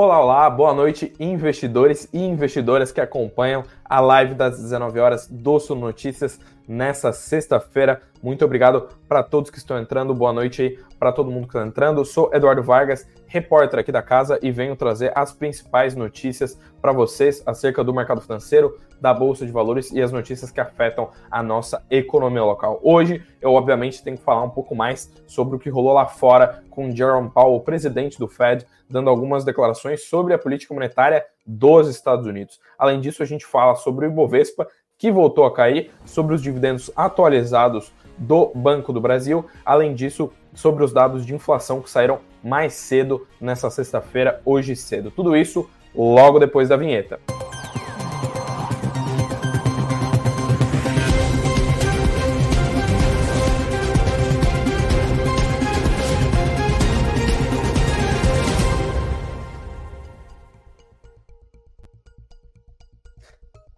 Olá, olá, boa noite, investidores e investidoras que acompanham a live das 19 horas do Sul Notícias nessa sexta-feira. Muito obrigado para todos que estão entrando, boa noite aí para todo mundo que está entrando. Eu sou Eduardo Vargas, repórter aqui da casa e venho trazer as principais notícias para vocês acerca do mercado financeiro, da Bolsa de Valores e as notícias que afetam a nossa economia local. Hoje, eu obviamente tenho que falar um pouco mais sobre o que rolou lá fora com Jerome Powell, presidente do Fed, dando algumas declarações sobre a política monetária dos Estados Unidos. Além disso, a gente fala sobre o Ibovespa, que voltou a cair, sobre os dividendos atualizados do Banco do Brasil, além disso, sobre os dados de inflação que saíram mais cedo nessa sexta-feira, hoje cedo. Tudo isso logo depois da vinheta.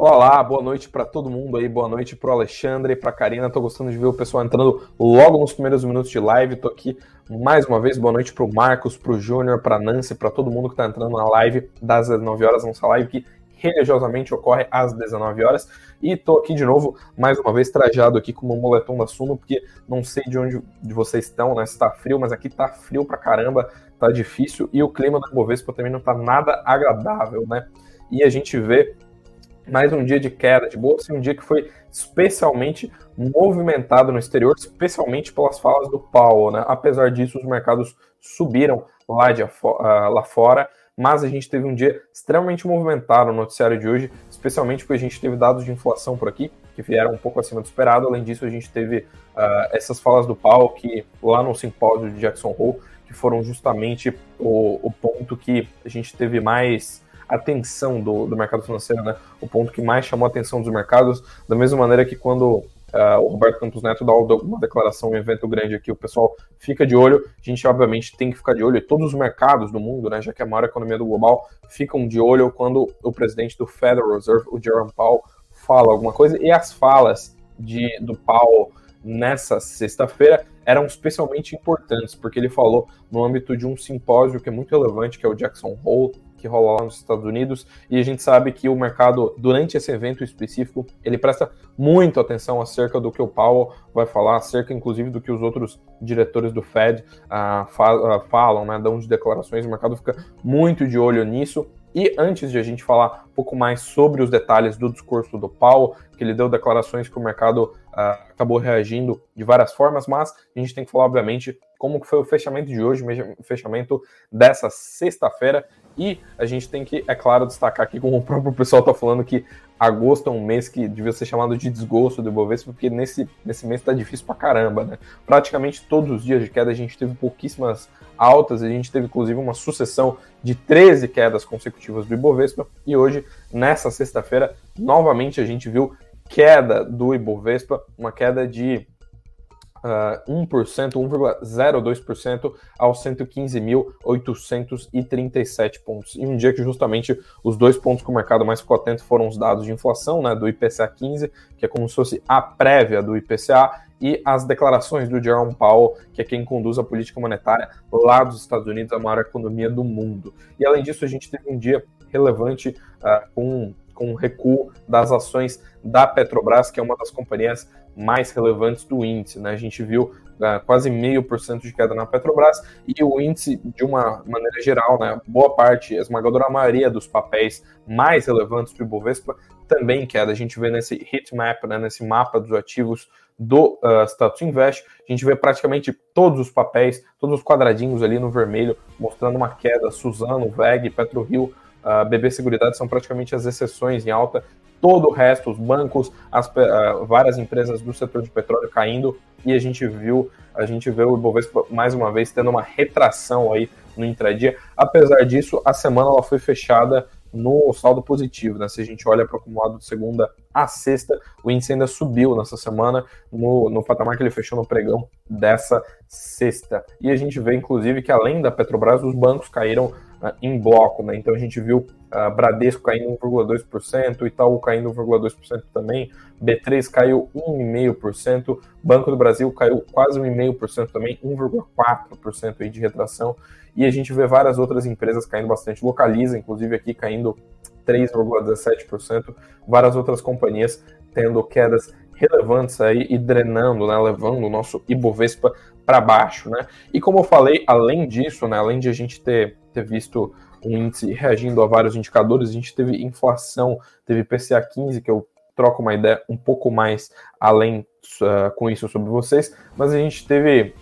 Olá, boa noite para todo mundo aí, boa noite para o Alexandre, para a Karina. Tô gostando de ver o pessoal entrando logo nos primeiros minutos de live. Tô aqui mais uma vez, boa noite para o Marcos, para o Júnior, para Nancy, para todo mundo que está entrando na live das 19 horas, nossa live que religiosamente ocorre às 19 horas. E tô aqui de novo, mais uma vez, trajado aqui com o moletom da Suno, porque não sei de onde de vocês estão, né? Se tá frio, mas aqui tá frio pra caramba, tá difícil. E o clima do Bovespa também não tá nada agradável, né? E a gente vê mais um dia de queda de bolsa e um dia que foi especialmente movimentado no exterior, especialmente pelas falas do Powell. Né? Apesar disso, os mercados subiram lá, de, uh, lá fora, mas a gente teve um dia extremamente movimentado no noticiário de hoje, especialmente porque a gente teve dados de inflação por aqui, que vieram um pouco acima do esperado. Além disso, a gente teve uh, essas falas do Powell, que lá no simpósio de Jackson Hole, que foram justamente o, o ponto que a gente teve mais atenção do, do mercado financeiro, né? O ponto que mais chamou a atenção dos mercados, da mesma maneira que quando Uh, o Roberto Campos Neto dá uma declaração, um evento grande aqui, o pessoal fica de olho, a gente obviamente tem que ficar de olho, e todos os mercados do mundo, né, já que é a maior economia do global, ficam de olho quando o presidente do Federal Reserve, o Jerome Powell, fala alguma coisa, e as falas de, do Powell nessa sexta-feira eram especialmente importantes, porque ele falou no âmbito de um simpósio que é muito relevante, que é o Jackson Hole, que rola lá nos Estados Unidos, e a gente sabe que o mercado, durante esse evento específico, ele presta muito atenção acerca do que o Powell vai falar, acerca inclusive do que os outros diretores do Fed fa uh, falam, né, dão de declarações, o mercado fica muito de olho nisso, e antes de a gente falar um pouco mais sobre os detalhes do discurso do Powell, que ele deu declarações que o mercado uh, acabou reagindo de várias formas, mas a gente tem que falar, obviamente, como foi o fechamento de hoje, o fechamento dessa sexta-feira, e a gente tem que, é claro, destacar aqui, como o próprio pessoal está falando, que agosto é um mês que devia ser chamado de desgosto do Ibovespa, porque nesse, nesse mês está difícil pra caramba, né? Praticamente todos os dias de queda a gente teve pouquíssimas altas, a gente teve inclusive uma sucessão de 13 quedas consecutivas do Ibovespa, e hoje, nessa sexta-feira, novamente a gente viu queda do Ibovespa, uma queda de uh, 1%, 1,02% aos 115.837 pontos. E um dia que justamente os dois pontos que o mercado mais ficou atento foram os dados de inflação, né, do IPCA 15, que é como se fosse a prévia do IPCA, e as declarações do Jerome Powell, que é quem conduz a política monetária lá dos Estados Unidos, a maior economia do mundo. E além disso, a gente teve um dia relevante uh, com com o recuo das ações da Petrobras, que é uma das companhias mais relevantes do índice. Né? A gente viu uh, quase meio por cento de queda na Petrobras e o índice, de uma maneira geral, né, boa parte, a esmagadora maioria dos papéis mais relevantes do Ibovespa também queda. A gente vê nesse heat map, né, nesse mapa dos ativos do uh, Status Invest, a gente vê praticamente todos os papéis, todos os quadradinhos ali no vermelho, mostrando uma queda. Suzano, VEG, PetroRio, a BB Seguridade são praticamente as exceções em alta. Todo o resto, os bancos, as, uh, várias empresas do setor de petróleo caindo e a gente viu a gente vê o Ibovespa mais uma vez tendo uma retração aí no intradia. Apesar disso, a semana ela foi fechada no saldo positivo, né? Se a gente olha para o acumulado de segunda a sexta, o índice ainda subiu nessa semana no, no patamar que ele fechou no pregão dessa sexta. E a gente vê, inclusive, que além da Petrobras, os bancos caíram uh, em bloco, né? Então a gente viu uh, Bradesco caindo 1,2%, Itaú caindo 1,2% também, B3 caiu 1,5%, Banco do Brasil caiu quase 1,5% também, 1,4% aí de retração, e a gente vê várias outras empresas caindo bastante, Localiza, inclusive aqui caindo 3,17%, várias outras companhias tendo quedas relevantes aí e drenando, né, levando o nosso Ibovespa para baixo, né? E como eu falei, além disso, né, além de a gente ter, ter visto um índice reagindo a vários indicadores, a gente teve inflação, teve PCA 15, que eu troco uma ideia um pouco mais além uh, com isso sobre vocês, mas a gente teve,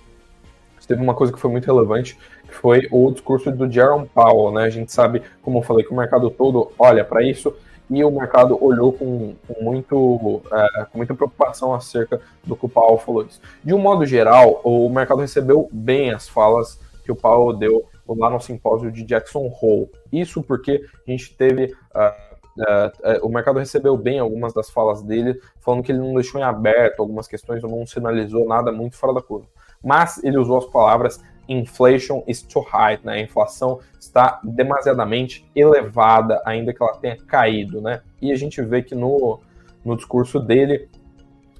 teve uma coisa que foi muito relevante, que foi o discurso do Jerome Powell, né? A gente sabe, como eu falei, que o mercado todo olha para isso, e o mercado olhou com, com muito, é, com muita preocupação acerca do que o Paulo falou isso. De um modo geral, o mercado recebeu bem as falas que o Paulo deu lá no simpósio de Jackson Hole. Isso porque a gente teve. Uh, Uh, uh, o mercado recebeu bem algumas das falas dele, falando que ele não deixou em aberto algumas questões, ou não sinalizou nada muito fora da curva. Mas ele usou as palavras inflation is too high, né? A inflação está demasiadamente elevada, ainda que ela tenha caído, né? E a gente vê que no, no discurso dele,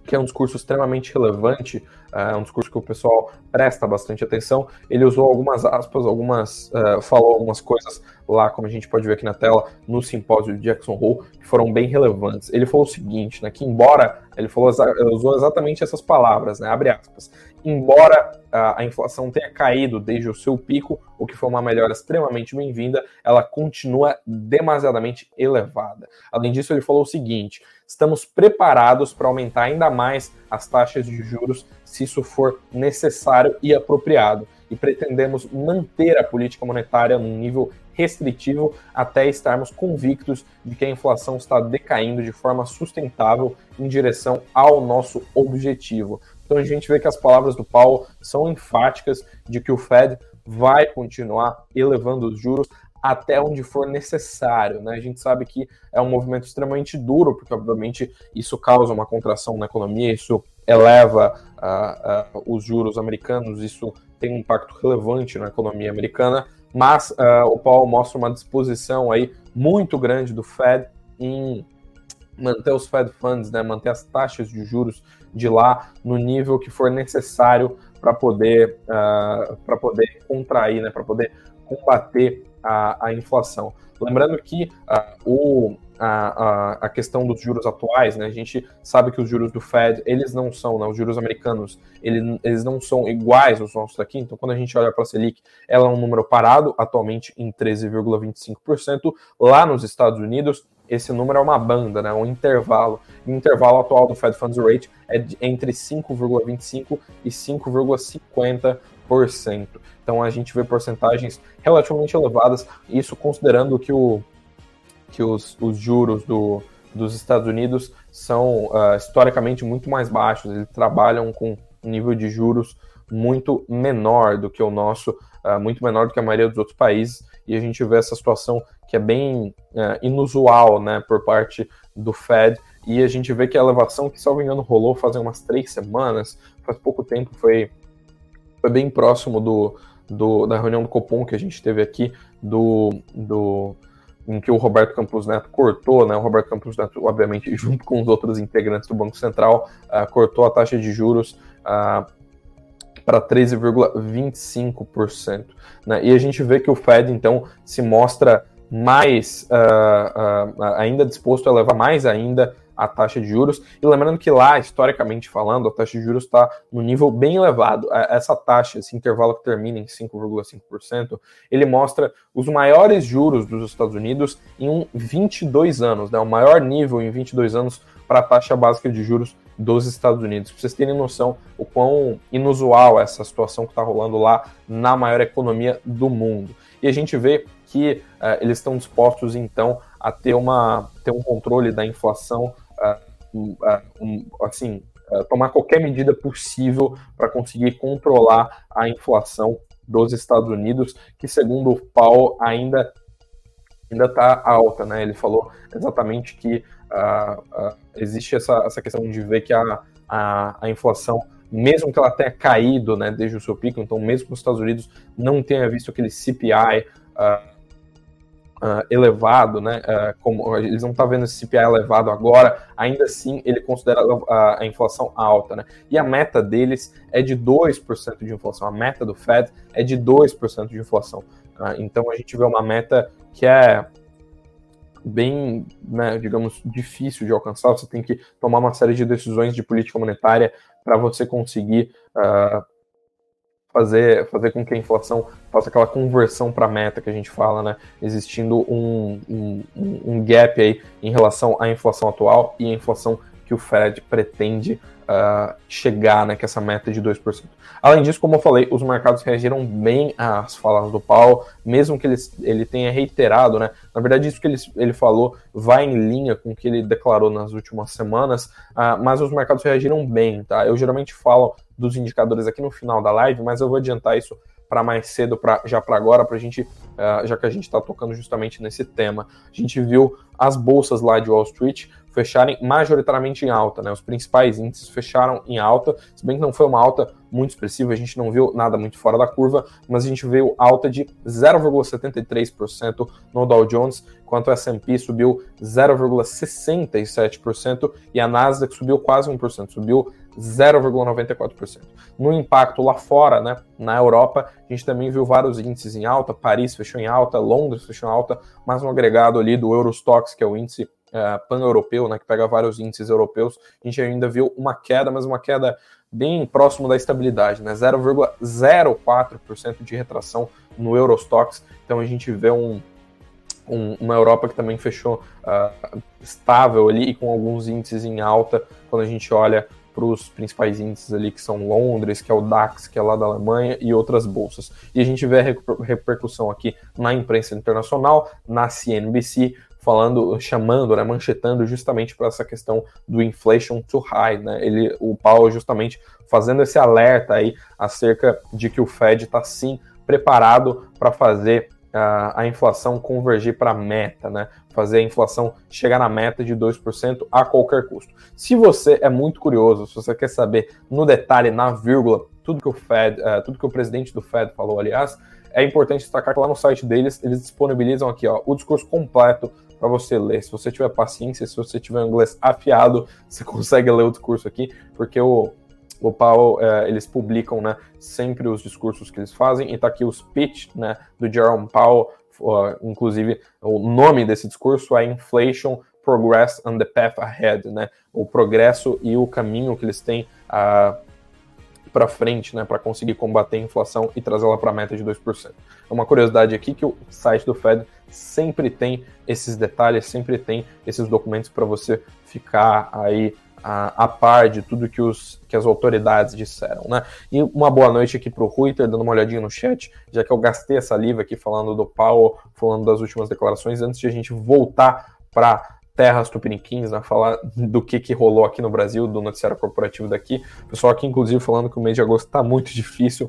que é um discurso extremamente relevante, é um discurso que o pessoal presta bastante atenção. Ele usou algumas aspas, algumas uh, falou algumas coisas lá, como a gente pode ver aqui na tela, no simpósio de Jackson Hole, que foram bem relevantes. Ele falou o seguinte, né, que embora ele falou usou exatamente essas palavras, né, abre aspas, embora a, a inflação tenha caído desde o seu pico, o que foi uma melhora extremamente bem-vinda, ela continua demasiadamente elevada. Além disso, ele falou o seguinte: estamos preparados para aumentar ainda mais as taxas de juros se isso for necessário e apropriado. E pretendemos manter a política monetária num nível restritivo até estarmos convictos de que a inflação está decaindo de forma sustentável em direção ao nosso objetivo. Então a gente vê que as palavras do Paulo são enfáticas de que o Fed vai continuar elevando os juros até onde for necessário. Né? A gente sabe que é um movimento extremamente duro, porque obviamente isso causa uma contração na economia, isso eleva uh, uh, os juros americanos, isso tem um impacto relevante na economia americana, mas uh, o Paulo mostra uma disposição aí muito grande do Fed em manter os Fed Funds, né, manter as taxas de juros de lá no nível que for necessário para poder, uh, poder contrair, né, para poder combater a, a inflação. Lembrando que uh, o, a, a, questão dos juros atuais, né? A gente sabe que os juros do Fed, eles não são, né? Os juros americanos, eles, não são iguais aos nossos daqui. Então, quando a gente olha para a Selic, ela é um número parado, atualmente em 13,25%. Lá nos Estados Unidos, esse número é uma banda, né? Um intervalo. o intervalo atual do Fed Funds Rate é de, entre 5,25% e 5,50%. Então a gente vê porcentagens relativamente elevadas, isso considerando que, o, que os, os juros do, dos Estados Unidos são uh, historicamente muito mais baixos, eles trabalham com um nível de juros muito menor do que o nosso, uh, muito menor do que a maioria dos outros países, e a gente vê essa situação que é bem uh, inusual né, por parte do Fed, e a gente vê que a elevação, que salvo engano rolou faz umas três semanas, faz pouco tempo, foi foi bem próximo do, do, da reunião do Copom que a gente teve aqui, do, do, em que o Roberto Campos Neto cortou, né? O Roberto Campos Neto, obviamente, junto com os outros integrantes do Banco Central, uh, cortou a taxa de juros uh, para 13,25%. Né? E a gente vê que o Fed, então, se mostra mais uh, ainda disposto a levar mais ainda a taxa de juros. E lembrando que lá, historicamente falando, a taxa de juros está no nível bem elevado. Essa taxa, esse intervalo que termina em 5,5%, ele mostra os maiores juros dos Estados Unidos em 22 anos, né? o maior nível em 22 anos para a taxa básica de juros dos Estados Unidos. Para vocês terem noção o quão inusual é essa situação que está rolando lá na maior economia do mundo. E a gente vê que uh, eles estão dispostos, então, a ter, uma, ter um controle da inflação um, assim, tomar qualquer medida possível para conseguir controlar a inflação dos Estados Unidos, que segundo o Paulo ainda ainda está alta, né? Ele falou exatamente que uh, uh, existe essa, essa questão de ver que a, a, a, inflação, mesmo que ela tenha caído, né, desde o seu pico, então mesmo que os Estados Unidos não tenha visto aquele CPI uh, uh, elevado, né? Uh, como eles não estão tá vendo esse CPI elevado agora, ainda assim ele considera a, a, inflação alta, né? E a meta deles é de 2% de inflação. A meta do Fed é de 2% de inflação. Uh, então a gente vê uma meta que é bem, né, digamos, difícil de alcançar. Você tem que tomar uma série de decisões de política monetária para você conseguir uh, fazer, fazer com que a inflação faça aquela conversão para meta que a gente fala, né? Existindo um, um, um gap aí em relação à inflação atual e a inflação que o Fed pretende uh, chegar, né, que essa meta é de 2%. Além disso, como eu falei, os mercados reagiram bem às falas do Paulo, mesmo que ele, ele tenha reiterado, né, na verdade isso que ele, ele falou vai em linha com o que ele declarou nas últimas semanas, uh, mas os mercados reagiram bem, tá? Eu geralmente falo dos indicadores aqui no final da live, mas eu vou adiantar isso para mais cedo, pra, já para agora, para a gente, uh, já que a gente está tocando justamente nesse tema. A gente viu as bolsas lá de Wall Street fecharem majoritariamente em alta, né? Os principais índices fecharam em alta, se bem que não foi uma alta muito expressiva, a gente não viu nada muito fora da curva, mas a gente viu alta de 0,73% no Dow Jones, enquanto o S&P subiu 0,67% e a Nasdaq subiu quase 1%, subiu 0,94%. No impacto lá fora, né, na Europa, a gente também viu vários índices em alta, Paris fechou em alta, Londres fechou em alta, mas no agregado ali do Eurostox, que é o índice uh, pan-europeu, né, que pega vários índices europeus, a gente ainda viu uma queda, mas uma queda bem próximo da estabilidade, né, 0,04% de retração no Eurostox, então a gente vê um, um, uma Europa que também fechou uh, estável ali e com alguns índices em alta quando a gente olha para os principais índices ali que são Londres, que é o DAX, que é lá da Alemanha e outras bolsas. E a gente vê a repercussão aqui na imprensa internacional, na CNBC, falando, chamando, né, manchetando justamente para essa questão do inflation too high, né? Ele, o Powell justamente fazendo esse alerta aí acerca de que o Fed está sim preparado para fazer a, a inflação convergir para a meta, né? Fazer a inflação chegar na meta de 2% a qualquer custo. Se você é muito curioso, se você quer saber no detalhe, na vírgula, tudo que o Fed, uh, tudo que o presidente do Fed falou, aliás, é importante destacar que lá no site deles, eles disponibilizam aqui ó, o discurso completo para você ler. Se você tiver paciência, se você tiver inglês afiado, você consegue ler o discurso aqui, porque o, o Powell, é, eles publicam né, sempre os discursos que eles fazem, e tá aqui o speech né, do Jerome Powell, uh, inclusive o nome desse discurso é Inflation, Progress and the Path Ahead, né, o progresso e o caminho que eles têm uh, para frente, né, para conseguir combater a inflação e trazê-la para a meta de 2%. É uma curiosidade aqui que o site do Fed sempre tem esses detalhes, sempre tem esses documentos para você ficar aí a, a, par de tudo que, os, que as autoridades disseram, né? E uma boa noite aqui para o Ruiter, dando uma olhadinha no chat, já que eu gastei essa saliva aqui falando do Powell, falando das últimas declarações, antes de a gente voltar para terras tupiniquins, né, falar do que, que rolou aqui no Brasil, do noticiário corporativo daqui. Pessoal aqui, inclusive, falando que o mês de agosto está muito difícil.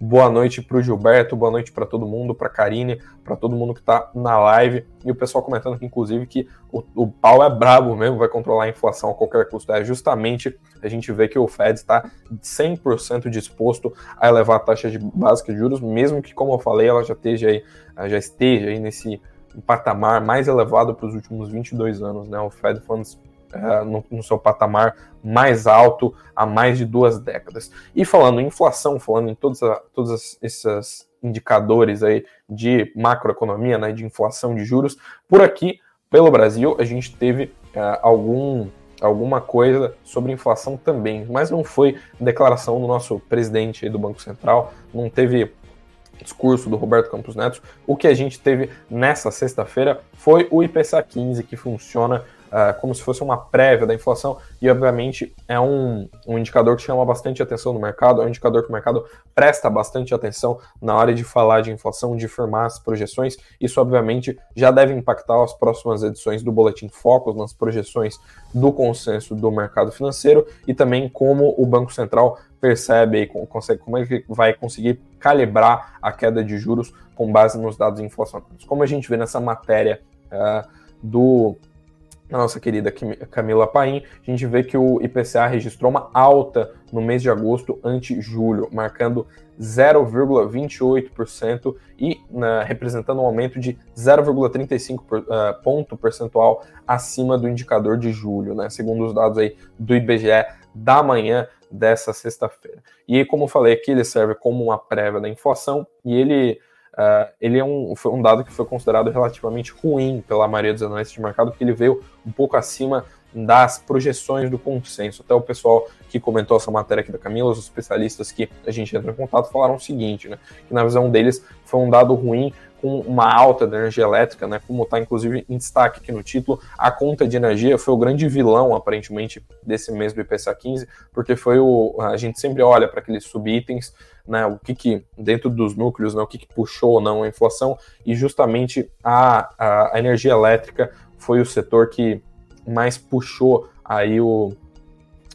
Boa noite para o Gilberto, boa noite para todo mundo, para Karine, para todo mundo que está na live. E o pessoal comentando aqui, inclusive, que o, o pau é brabo mesmo, vai controlar a inflação a qualquer custo. É justamente a gente vê que o Fed está 100% disposto a elevar a taxa de básica de juros, mesmo que, como eu falei, ela já esteja aí, já esteja aí nesse um patamar mais elevado para os últimos 22 anos, né? O Fed Funds é, no, no, seu patamar mais alto há mais de duas décadas. E falando em inflação, falando em todos, a, todos esses indicadores aí de macroeconomia, né, de inflação de juros, por aqui, pelo Brasil, a gente teve é, algum alguma coisa sobre inflação também, mas não foi declaração do nosso presidente do Banco Central, não teve discurso do Roberto Campos Neto, o que a gente teve nessa sexta-feira foi o IPCA 15, que funciona uh, como se fosse uma prévia da inflação, e obviamente é um, um indicador que chama bastante atenção no mercado, é um indicador que o mercado presta bastante atenção na hora de falar de inflação, de firmar as projeções. Isso, obviamente, já deve impactar as próximas edições do Boletim Focus, nas projeções do consenso do mercado financeiro e também como o Banco Central percebe e consegue, como é que vai conseguir calibrar a queda de juros com base nos dados inflacionários. Como a gente vê nessa matéria uh, do a nossa querida Camila Paim, a gente vê que o IPCA registrou uma alta no mês de agosto ante julho, marcando 0,28% e né, representando um aumento de 0,35 uh, ponto percentual acima do indicador de julho, né, segundo os dados aí do IBGE da manhã dessa sexta-feira. E como falei aqui, ele serve como uma prévia da inflação e ele Uh, ele é um, foi um dado que foi considerado relativamente ruim pela maioria dos analistas de mercado, porque ele veio um pouco acima das projeções do consenso. Até o pessoal que comentou essa matéria aqui da Camila, os especialistas que a gente entrou em contato, falaram o seguinte, né? Que na visão deles foi um dado ruim com uma alta da energia elétrica, né? Como está inclusive em destaque aqui no título, a conta de energia foi o grande vilão, aparentemente, desse mês do IPCA 15, porque foi o. A gente sempre olha para aqueles subitens, né? O que, que dentro dos núcleos, né? O que, que puxou ou não a inflação, e justamente a, a, a energia elétrica foi o setor que mais puxou aí o,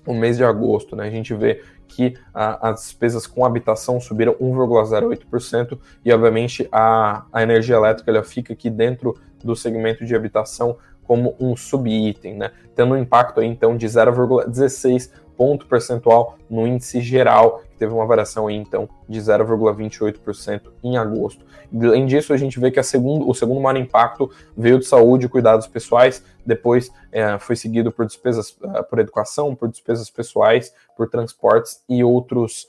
o mês de agosto. Né? A gente vê que a, as despesas com habitação subiram 1,08% e, obviamente, a, a energia elétrica ela fica aqui dentro do segmento de habitação como um subitem, né? tendo um impacto aí, então de 0,16 ponto percentual no índice geral, que teve uma variação aí, então de 0,28% em agosto. Além disso, a gente vê que segundo, o segundo maior impacto veio de saúde e cuidados pessoais, depois é, foi seguido por despesas uh, por educação, por despesas pessoais, por transportes e outros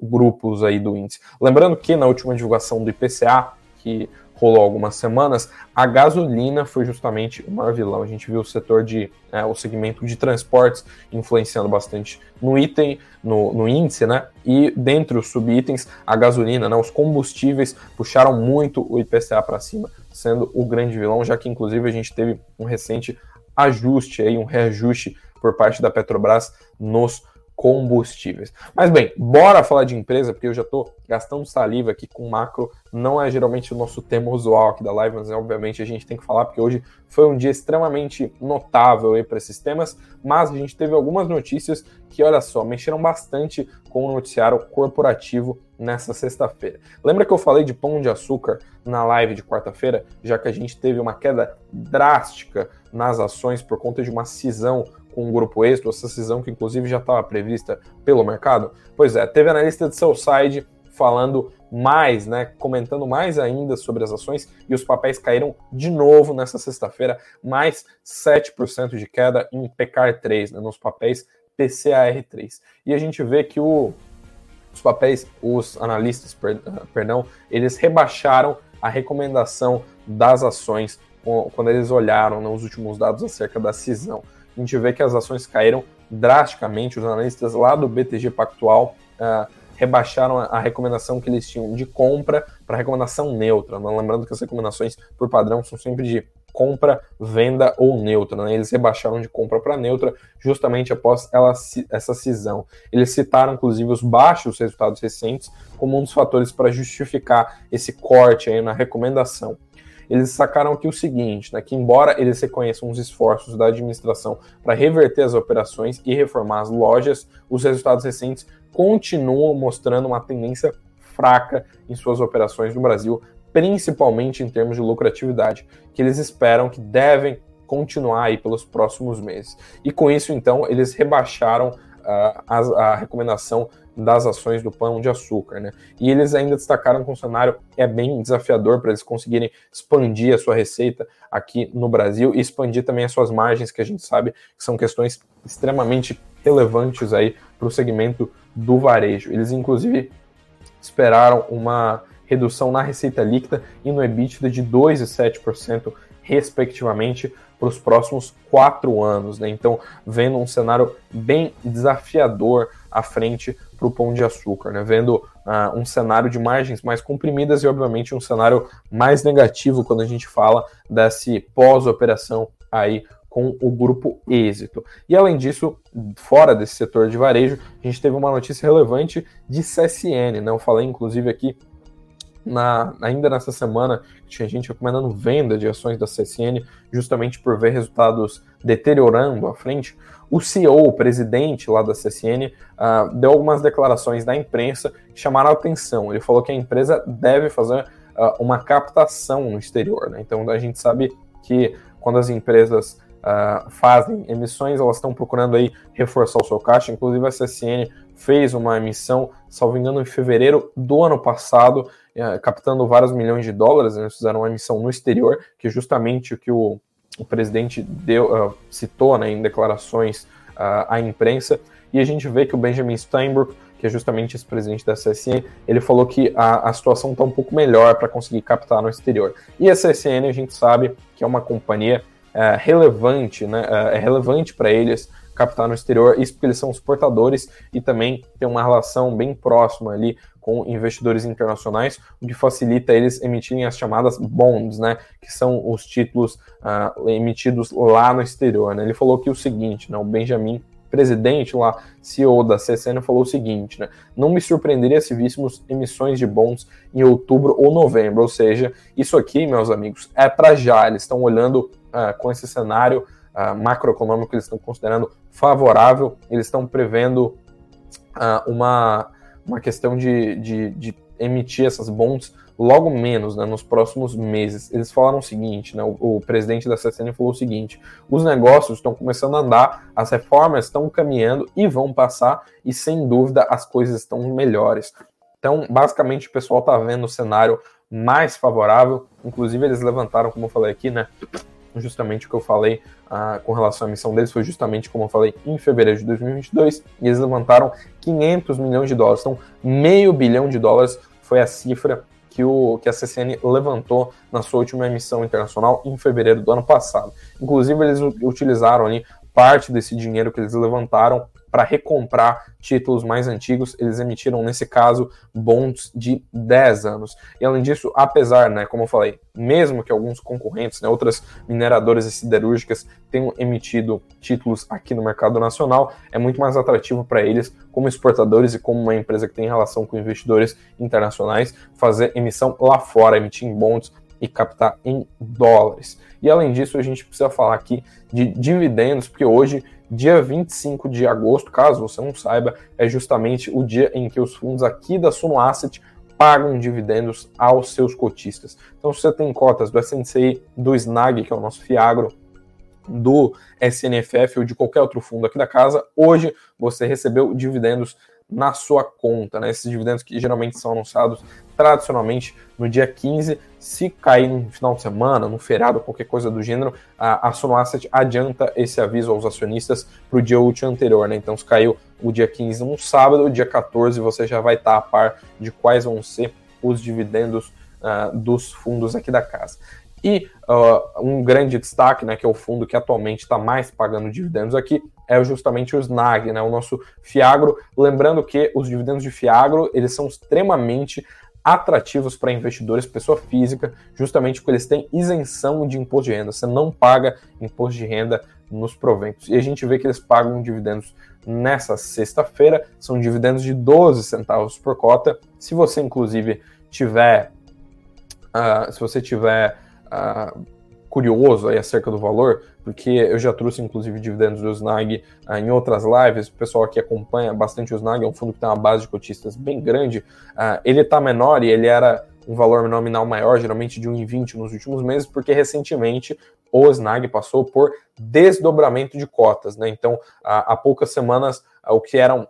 grupos aí do índice. Lembrando que na última divulgação do IPCA, que rolou algumas semanas, a gasolina foi justamente o maior vilão. A gente viu o setor de, é, o segmento de transportes influenciando bastante no item, no, no índice, né? E dentre os subitens, a gasolina, né? Os combustíveis puxaram muito o IPCA para cima, sendo o grande vilão, já que inclusive a gente teve um recente ajuste aí, um reajuste por parte da Petrobras nos combustíveis. Mas bem, bora falar de empresa, porque eu já estou gastando saliva aqui com macro. Não é geralmente o nosso tema usual aqui da live, mas obviamente a gente tem que falar, porque hoje foi um dia extremamente notável para esses temas. Mas a gente teve algumas notícias que, olha só, mexeram bastante com o noticiário corporativo nessa sexta-feira. Lembra que eu falei de pão de açúcar na live de quarta-feira, já que a gente teve uma queda drástica nas ações por conta de uma cisão com o grupo Êxito, essa cisão que inclusive já estava prevista pelo mercado? Pois é, teve analista de seu site falando mais, né, comentando mais ainda sobre as ações e os papéis caíram de novo nessa sexta-feira, mais 7% de queda em PCAR3, né, nos papéis PCAR3. E a gente vê que o, os papéis, os analistas, per, perdão, eles rebaixaram a recomendação das ações quando eles olharam né, últimos dados acerca da cisão a gente vê que as ações caíram drasticamente. Os analistas lá do BTG Pactual uh, rebaixaram a, recomendação que eles tinham de compra para recomendação neutra. Né? Lembrando que as recomendações, por padrão, são sempre de compra, venda ou neutra. Né? Eles rebaixaram de compra para neutra justamente após ela, essa cisão. Eles citaram, inclusive, os baixos resultados recentes como um dos fatores para justificar esse corte aí na recomendação eles sacaram aqui o seguinte, né, que embora eles reconheçam os esforços da administração para reverter as operações e reformar as lojas, os resultados recentes continuam mostrando uma tendência fraca em suas operações no Brasil, principalmente em termos de lucratividade, que eles esperam que devem continuar aí pelos próximos meses. E com isso, então, eles rebaixaram uh, a, a recomendação das ações do pão de açúcar, né? E eles ainda destacaram que o cenário é bem desafiador para eles conseguirem expandir a sua receita aqui no Brasil e expandir também as suas margens, que a gente sabe que são questões extremamente relevantes aí para o segmento do varejo. Eles inclusive esperaram uma redução na receita líquida e no EBITDA de 2 e 7% respectivamente para os próximos quatro anos, né? Então, vendo um cenário bem desafiador à frente para o pão de açúcar, né? Vendo uh, um cenário de margens mais comprimidas e, obviamente, um cenário mais negativo quando a gente fala desse pós-operação aí com o grupo Êxito. E além disso, fora desse setor de varejo, a gente teve uma notícia relevante de CSN, né? Eu falei inclusive aqui na, ainda nessa semana tinha gente recomendando venda de ações da CSN justamente por ver resultados deteriorando à frente. O CEO, o presidente lá da CSN, uh, ah, deu algumas declarações da imprensa que chamaram atenção. Ele falou que a empresa deve fazer uh, uma captação no exterior. Né? Então a gente sabe que quando as empresas uh, fazem emissões, elas estão procurando aí reforçar o seu caixa. Inclusive a CSN fez uma emissão, salvo engano, em fevereiro do ano passado, uh, captando vários milhões de dólares. Eles fizeram uma emissão no exterior, que é justamente o que o, o presidente deu, uh, citou né, em declarações à imprensa. E a gente vê que o Benjamin Steinbrück que é justamente esse presidente da CSN, ele falou que a, a situação está um pouco melhor para conseguir captar no exterior. E a CSN a gente sabe que é uma companhia é, relevante, né, é relevante para eles captar no exterior, isso porque eles são exportadores e também tem uma relação bem próxima ali com investidores internacionais, o que facilita eles emitirem as chamadas bonds, né, que são os títulos uh, emitidos lá no exterior. Né. Ele falou que o seguinte, né, o Benjamin presidente lá, CEO da CSN, falou o seguinte, né? Não me surpreenderia se víssemos emissões de bons em outubro ou novembro. Ou seja, isso aqui, meus amigos, é para já. Eles estão olhando uh, com esse cenário uh, macroeconômico que eles estão considerando favorável. Eles estão prevendo uh, uma, uma questão de, de, de emitir essas bons logo menos, né, nos próximos meses. Eles falaram o seguinte, né, o, o, presidente da CSN falou o seguinte: os negócios estão começando a andar, as reformas estão caminhando e vão passar, e sem dúvida as coisas estão melhores. Então, basicamente, o pessoal está vendo o cenário mais favorável. Inclusive, eles levantaram, como eu falei aqui, né? Justamente o que eu falei ah, com relação à missão deles foi justamente como eu falei em fevereiro de 2022, e eles levantaram 500 milhões de dólares. Então, meio bilhão de dólares foi a cifra que, o, que a CCN levantou na sua última emissão internacional em fevereiro do ano passado. Inclusive, eles utilizaram ali parte desse dinheiro que eles levantaram para recomprar títulos mais antigos. Eles emitiram, nesse caso, bonds de 10 anos. E além disso, apesar, né, como eu falei, mesmo que alguns concorrentes, né, outras mineradoras e siderúrgicas tenham emitido títulos aqui no mercado nacional, é muito mais atrativo para eles, como exportadores e como uma empresa que tem relação com investidores internacionais, fazer emissão lá fora, emitir em bonds e captar em dólares. E além disso, a gente precisa falar aqui de dividendos, porque hoje Dia 25 de agosto, caso você não saiba, é justamente o dia em que os fundos aqui da Suno Asset pagam dividendos aos seus cotistas. Então, se você tem cotas do SNCI, do SNAG, que é o nosso Fiagro, do SNFF ou de qualquer outro fundo aqui da casa, hoje você recebeu dividendos na sua conta, né? Esses dividendos que geralmente são anunciados tradicionalmente no dia 15. Se cair no final de semana, no feriado, qualquer coisa do gênero, a, a Suno Asset adianta esse aviso aos acionistas para o dia útil anterior, né? Então, se caiu o dia 15 no sábado, o dia 14 você já vai estar a par de quais vão ser os dividendos uh, dos fundos aqui da casa. E uh, um grande destaque, né, que é o fundo que atualmente está mais pagando dividendos aqui, é justamente o SNAG, né, o nosso Fiagro. Lembrando que os dividendos de Fiagro eles são extremamente atrativos para investidores, pessoa física, justamente porque eles têm isenção de imposto de renda. Você não paga imposto de renda nos proventos. E a gente vê que eles pagam dividendos nessa sexta-feira, são dividendos de 12 centavos por cota. Se você, inclusive, tiver. Uh, se você tiver uh, curioso aí acerca do valor, porque eu já trouxe inclusive dividendos do Snag uh, em outras lives, o pessoal aqui acompanha bastante o Snag, é um fundo que tem uma base de cotistas bem grande, uh, ele está menor e ele era um valor nominal maior, geralmente de 1,20 nos últimos meses, porque recentemente o Snag passou por desdobramento de cotas, né? Então, há poucas semanas o que eram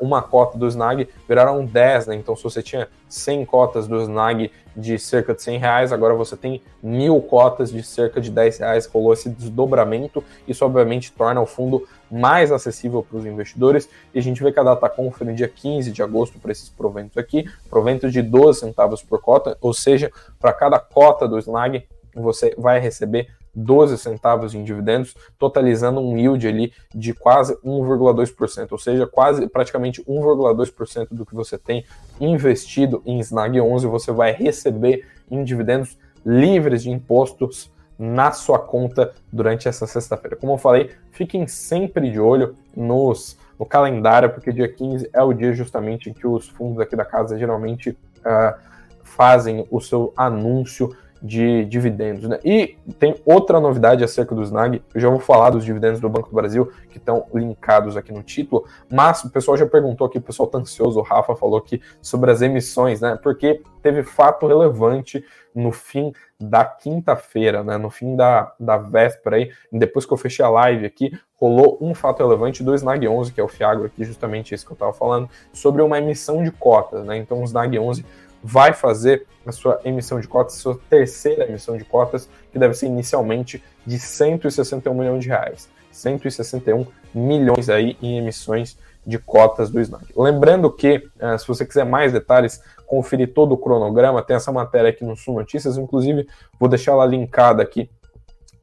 uma cota do Snag viraram 10, né? Então, se você tinha 100 cotas do Snag de cerca de 100 reais, agora você tem mil cotas de cerca de 10 reais, rolou esse desdobramento, isso obviamente torna o fundo mais acessível para os investidores, e a gente vê que a DataCon foi no dia 15 de agosto para esses proventos aqui, proventos de 12 centavos por cota, ou seja, para cada cota do Snag, você vai receber 12 centavos em dividendos, totalizando um yield ali de quase 1,2%, ou seja, quase praticamente 1,2% do que você tem investido em Snag 11 você vai receber em dividendos livres de impostos na sua conta durante essa sexta-feira. Como eu falei, fiquem sempre de olho nos, no calendário, porque dia 15 é o dia justamente em que os fundos aqui da casa geralmente uh, fazem o seu anúncio de dividendos. Né? E tem outra novidade acerca do Snag, eu já vou falar dos dividendos do Banco do Brasil, que estão linkados aqui no título, mas o pessoal já perguntou aqui, o pessoal tá ansioso, o Rafa falou aqui sobre as emissões, né? Porque teve fato relevante no fim da quinta-feira, né? No fim da, da véspera aí, depois que eu fechei a live aqui, rolou um fato relevante do Snag 11, que é o Fiagro aqui, justamente isso que eu estava falando, sobre uma emissão de cotas, né? Então o Snag 11 vai fazer a sua emissão de cotas, sua terceira emissão de cotas, que deve ser inicialmente de 161 milhões de reais. 161 milhões aí em emissões de cotas do Snag. Lembrando que, uh, se você quiser mais detalhes, conferir todo o cronograma, tem essa matéria aqui no Sul Notícias, inclusive vou deixar ela linkada aqui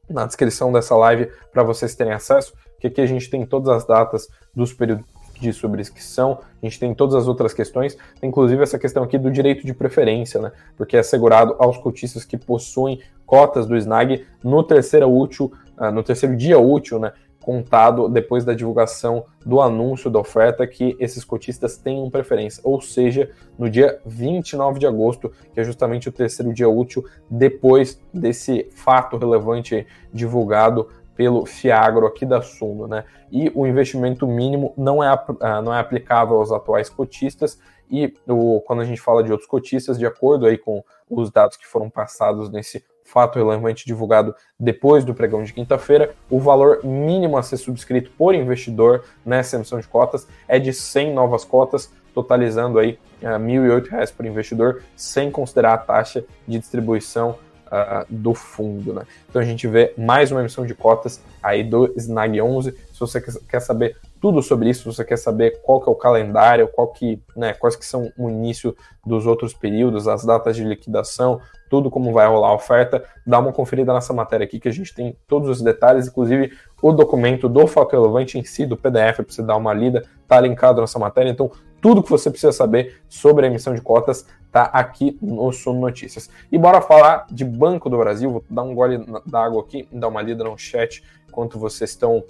na descrição dessa live para vocês terem acesso, que aqui a gente tem todas as datas dos períodos de subscrição, a gente tem todas as outras questões, inclusive essa questão aqui do direito de preferência, né? Porque é assegurado aos cotistas que possuem cotas do SNAG no terceiro útil, uh, no terceiro dia útil, né? Contado depois da divulgação do anúncio da oferta que esses cotistas tenham preferência, ou seja, no dia 29 de agosto, que é justamente o terceiro dia útil depois desse fato relevante divulgado pelo Fiagro aqui da Suno, né? E o investimento mínimo não é, ah, não é aplicável aos atuais cotistas e o, quando a gente fala de outros cotistas, de acordo aí com os dados que foram passados nesse fato relevante divulgado depois do pregão de quinta-feira, o valor mínimo a ser subscrito por investidor nessa emissão de cotas é de 100 novas cotas, totalizando aí uh, R$ 1.008 por investidor, sem considerar a taxa de distribuição uh, do fundo. Né? Então a gente vê mais uma emissão de cotas aí do Snag 11. Se você quer saber tudo sobre isso, se você quer saber qual que é o calendário, qual que, né, quais que são o início dos outros períodos, as datas de liquidação, tudo como vai rolar a oferta, dá uma conferida nessa matéria aqui que a gente tem todos os detalhes, inclusive o documento do fato relevante em si, do PDF, para você dar uma lida, tá linkado nessa matéria. Então, tudo que você precisa saber sobre a emissão de cotas tá aqui no Suno Notícias. E bora falar de Banco do Brasil. Vou dar um gole d'água aqui, dar uma lida no chat enquanto vocês estão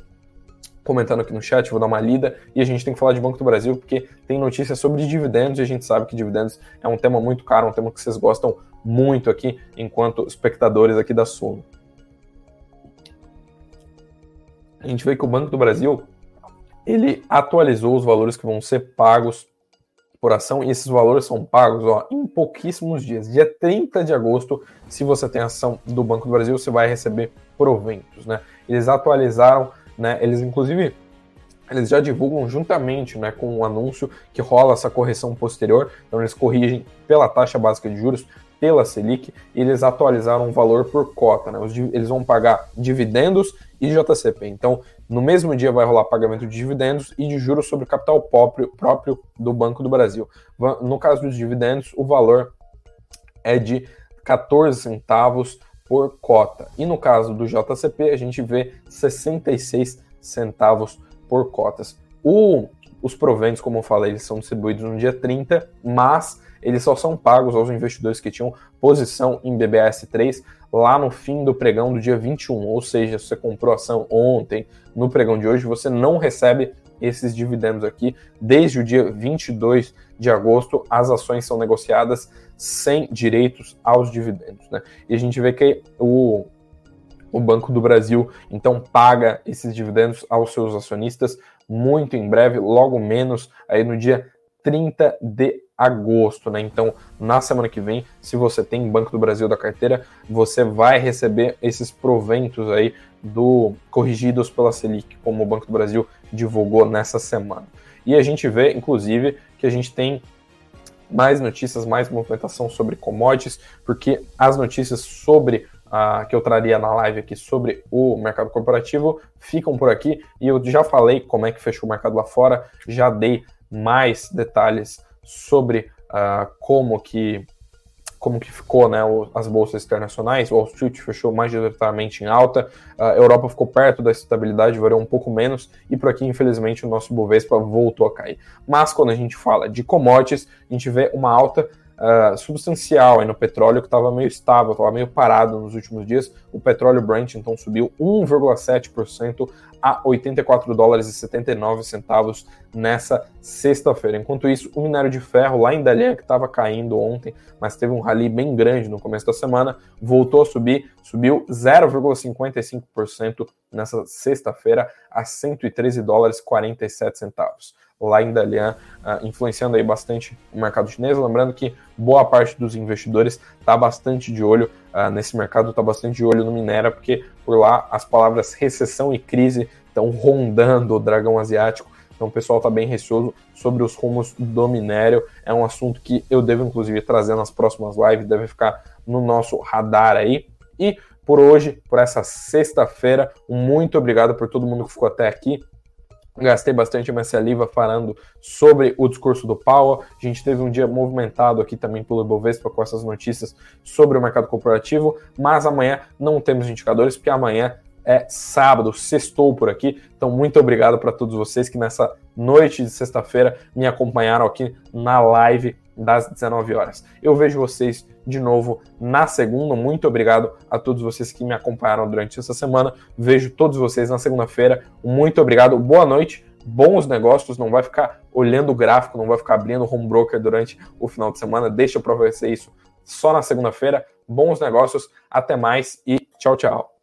comentando aqui no chat, vou dar uma lida. E a gente tem que falar de Banco do Brasil porque tem notícias sobre dividendos e a gente sabe que dividendos é um tema muito caro, um tema que vocês gostam muito aqui enquanto espectadores aqui da Suno. A gente vê que o Banco do Brasil ele atualizou os valores que vão ser pagos por ação e esses valores são pagos ó, em pouquíssimos dias. Dia 30 de agosto, se você tem ação do Banco do Brasil, você vai receber proventos. Né? Eles atualizaram, né? eles inclusive eles já divulgam juntamente né, com o um anúncio que rola essa correção posterior, então eles corrigem pela taxa básica de juros, pela Selic, e eles atualizaram o valor por cota. Né? Eles vão pagar dividendos e JCP. Então, no mesmo dia vai rolar pagamento de dividendos e de juros sobre capital próprio, próprio do Banco do Brasil. No caso dos dividendos, o valor é de 14 centavos por cota. E no caso do JCP, a gente vê 66 centavos por cotas. O, os proventos, como eu falei, eles são distribuídos no dia 30, mas eles só são pagos aos investidores que tinham posição em BBS3 lá no fim do pregão do dia 21. Ou seja, se você comprou ação ontem, no pregão de hoje, você não recebe esses dividendos aqui. Desde o dia 22 de agosto, as ações são negociadas sem direitos aos dividendos. Né? E a gente vê que o, o Banco do Brasil, então, paga esses dividendos aos seus acionistas muito em breve, logo menos aí no dia 30 de agosto, né? Então, na semana que vem, se você tem Banco do Brasil da carteira, você vai receber esses proventos aí do corrigidos pela Selic, como o Banco do Brasil divulgou nessa semana. E a gente vê, inclusive, que a gente tem mais notícias, mais movimentação sobre commodities, porque as notícias sobre que eu traria na live aqui sobre o mercado corporativo ficam por aqui e eu já falei como é que fechou o mercado lá fora, já dei mais detalhes sobre uh, como que como que ficou né, as bolsas internacionais, Wall Street fechou majoritariamente em alta, a Europa ficou perto da estabilidade, variou um pouco menos, e por aqui, infelizmente, o nosso Bovespa voltou a cair. Mas quando a gente fala de commodities, a gente vê uma alta uh, substancial aí no petróleo, que estava meio estável, estava meio parado nos últimos dias. O petróleo Brent, então, subiu 1,7% a 84 dólares e 79 centavos nessa sexta-feira. Enquanto isso, o minério de ferro lá em Dalian, que estava caindo ontem, mas teve um rally bem grande no começo da semana, voltou a subir, subiu 0,55% nessa sexta-feira a 113 dólares e 47 centavos. Lá em Dalian, uh, influenciando aí bastante o mercado chinês. Lembrando que boa parte dos investidores está bastante de olho uh, nesse mercado, está bastante de olho no minério, porque por lá as palavras recessão e crise estão rondando o dragão asiático. Então o pessoal está bem receoso sobre os rumos do minério. É um assunto que eu devo, inclusive, trazer nas próximas lives, deve ficar no nosso radar aí. E por hoje, por essa sexta-feira, muito obrigado por todo mundo que ficou até aqui. Gastei bastante minha saliva falando sobre o discurso do Powell. A gente teve um dia movimentado aqui também pelo Ibovespa com essas notícias sobre o mercado corporativo, mas amanhã não temos indicadores, porque amanhã é sábado, sextou por aqui. Então, muito obrigado para todos vocês que nessa noite de sexta-feira me acompanharam aqui na live das 19 horas. Eu vejo vocês de novo na segunda. Muito obrigado a todos vocês que me acompanharam durante essa semana. Vejo todos vocês na segunda-feira. Muito obrigado. Boa noite. Bons negócios, não vai ficar olhando o gráfico, não vai ficar abrindo home broker durante o final de semana. Deixa para você isso só na segunda-feira. Bons negócios, até mais e tchau, tchau.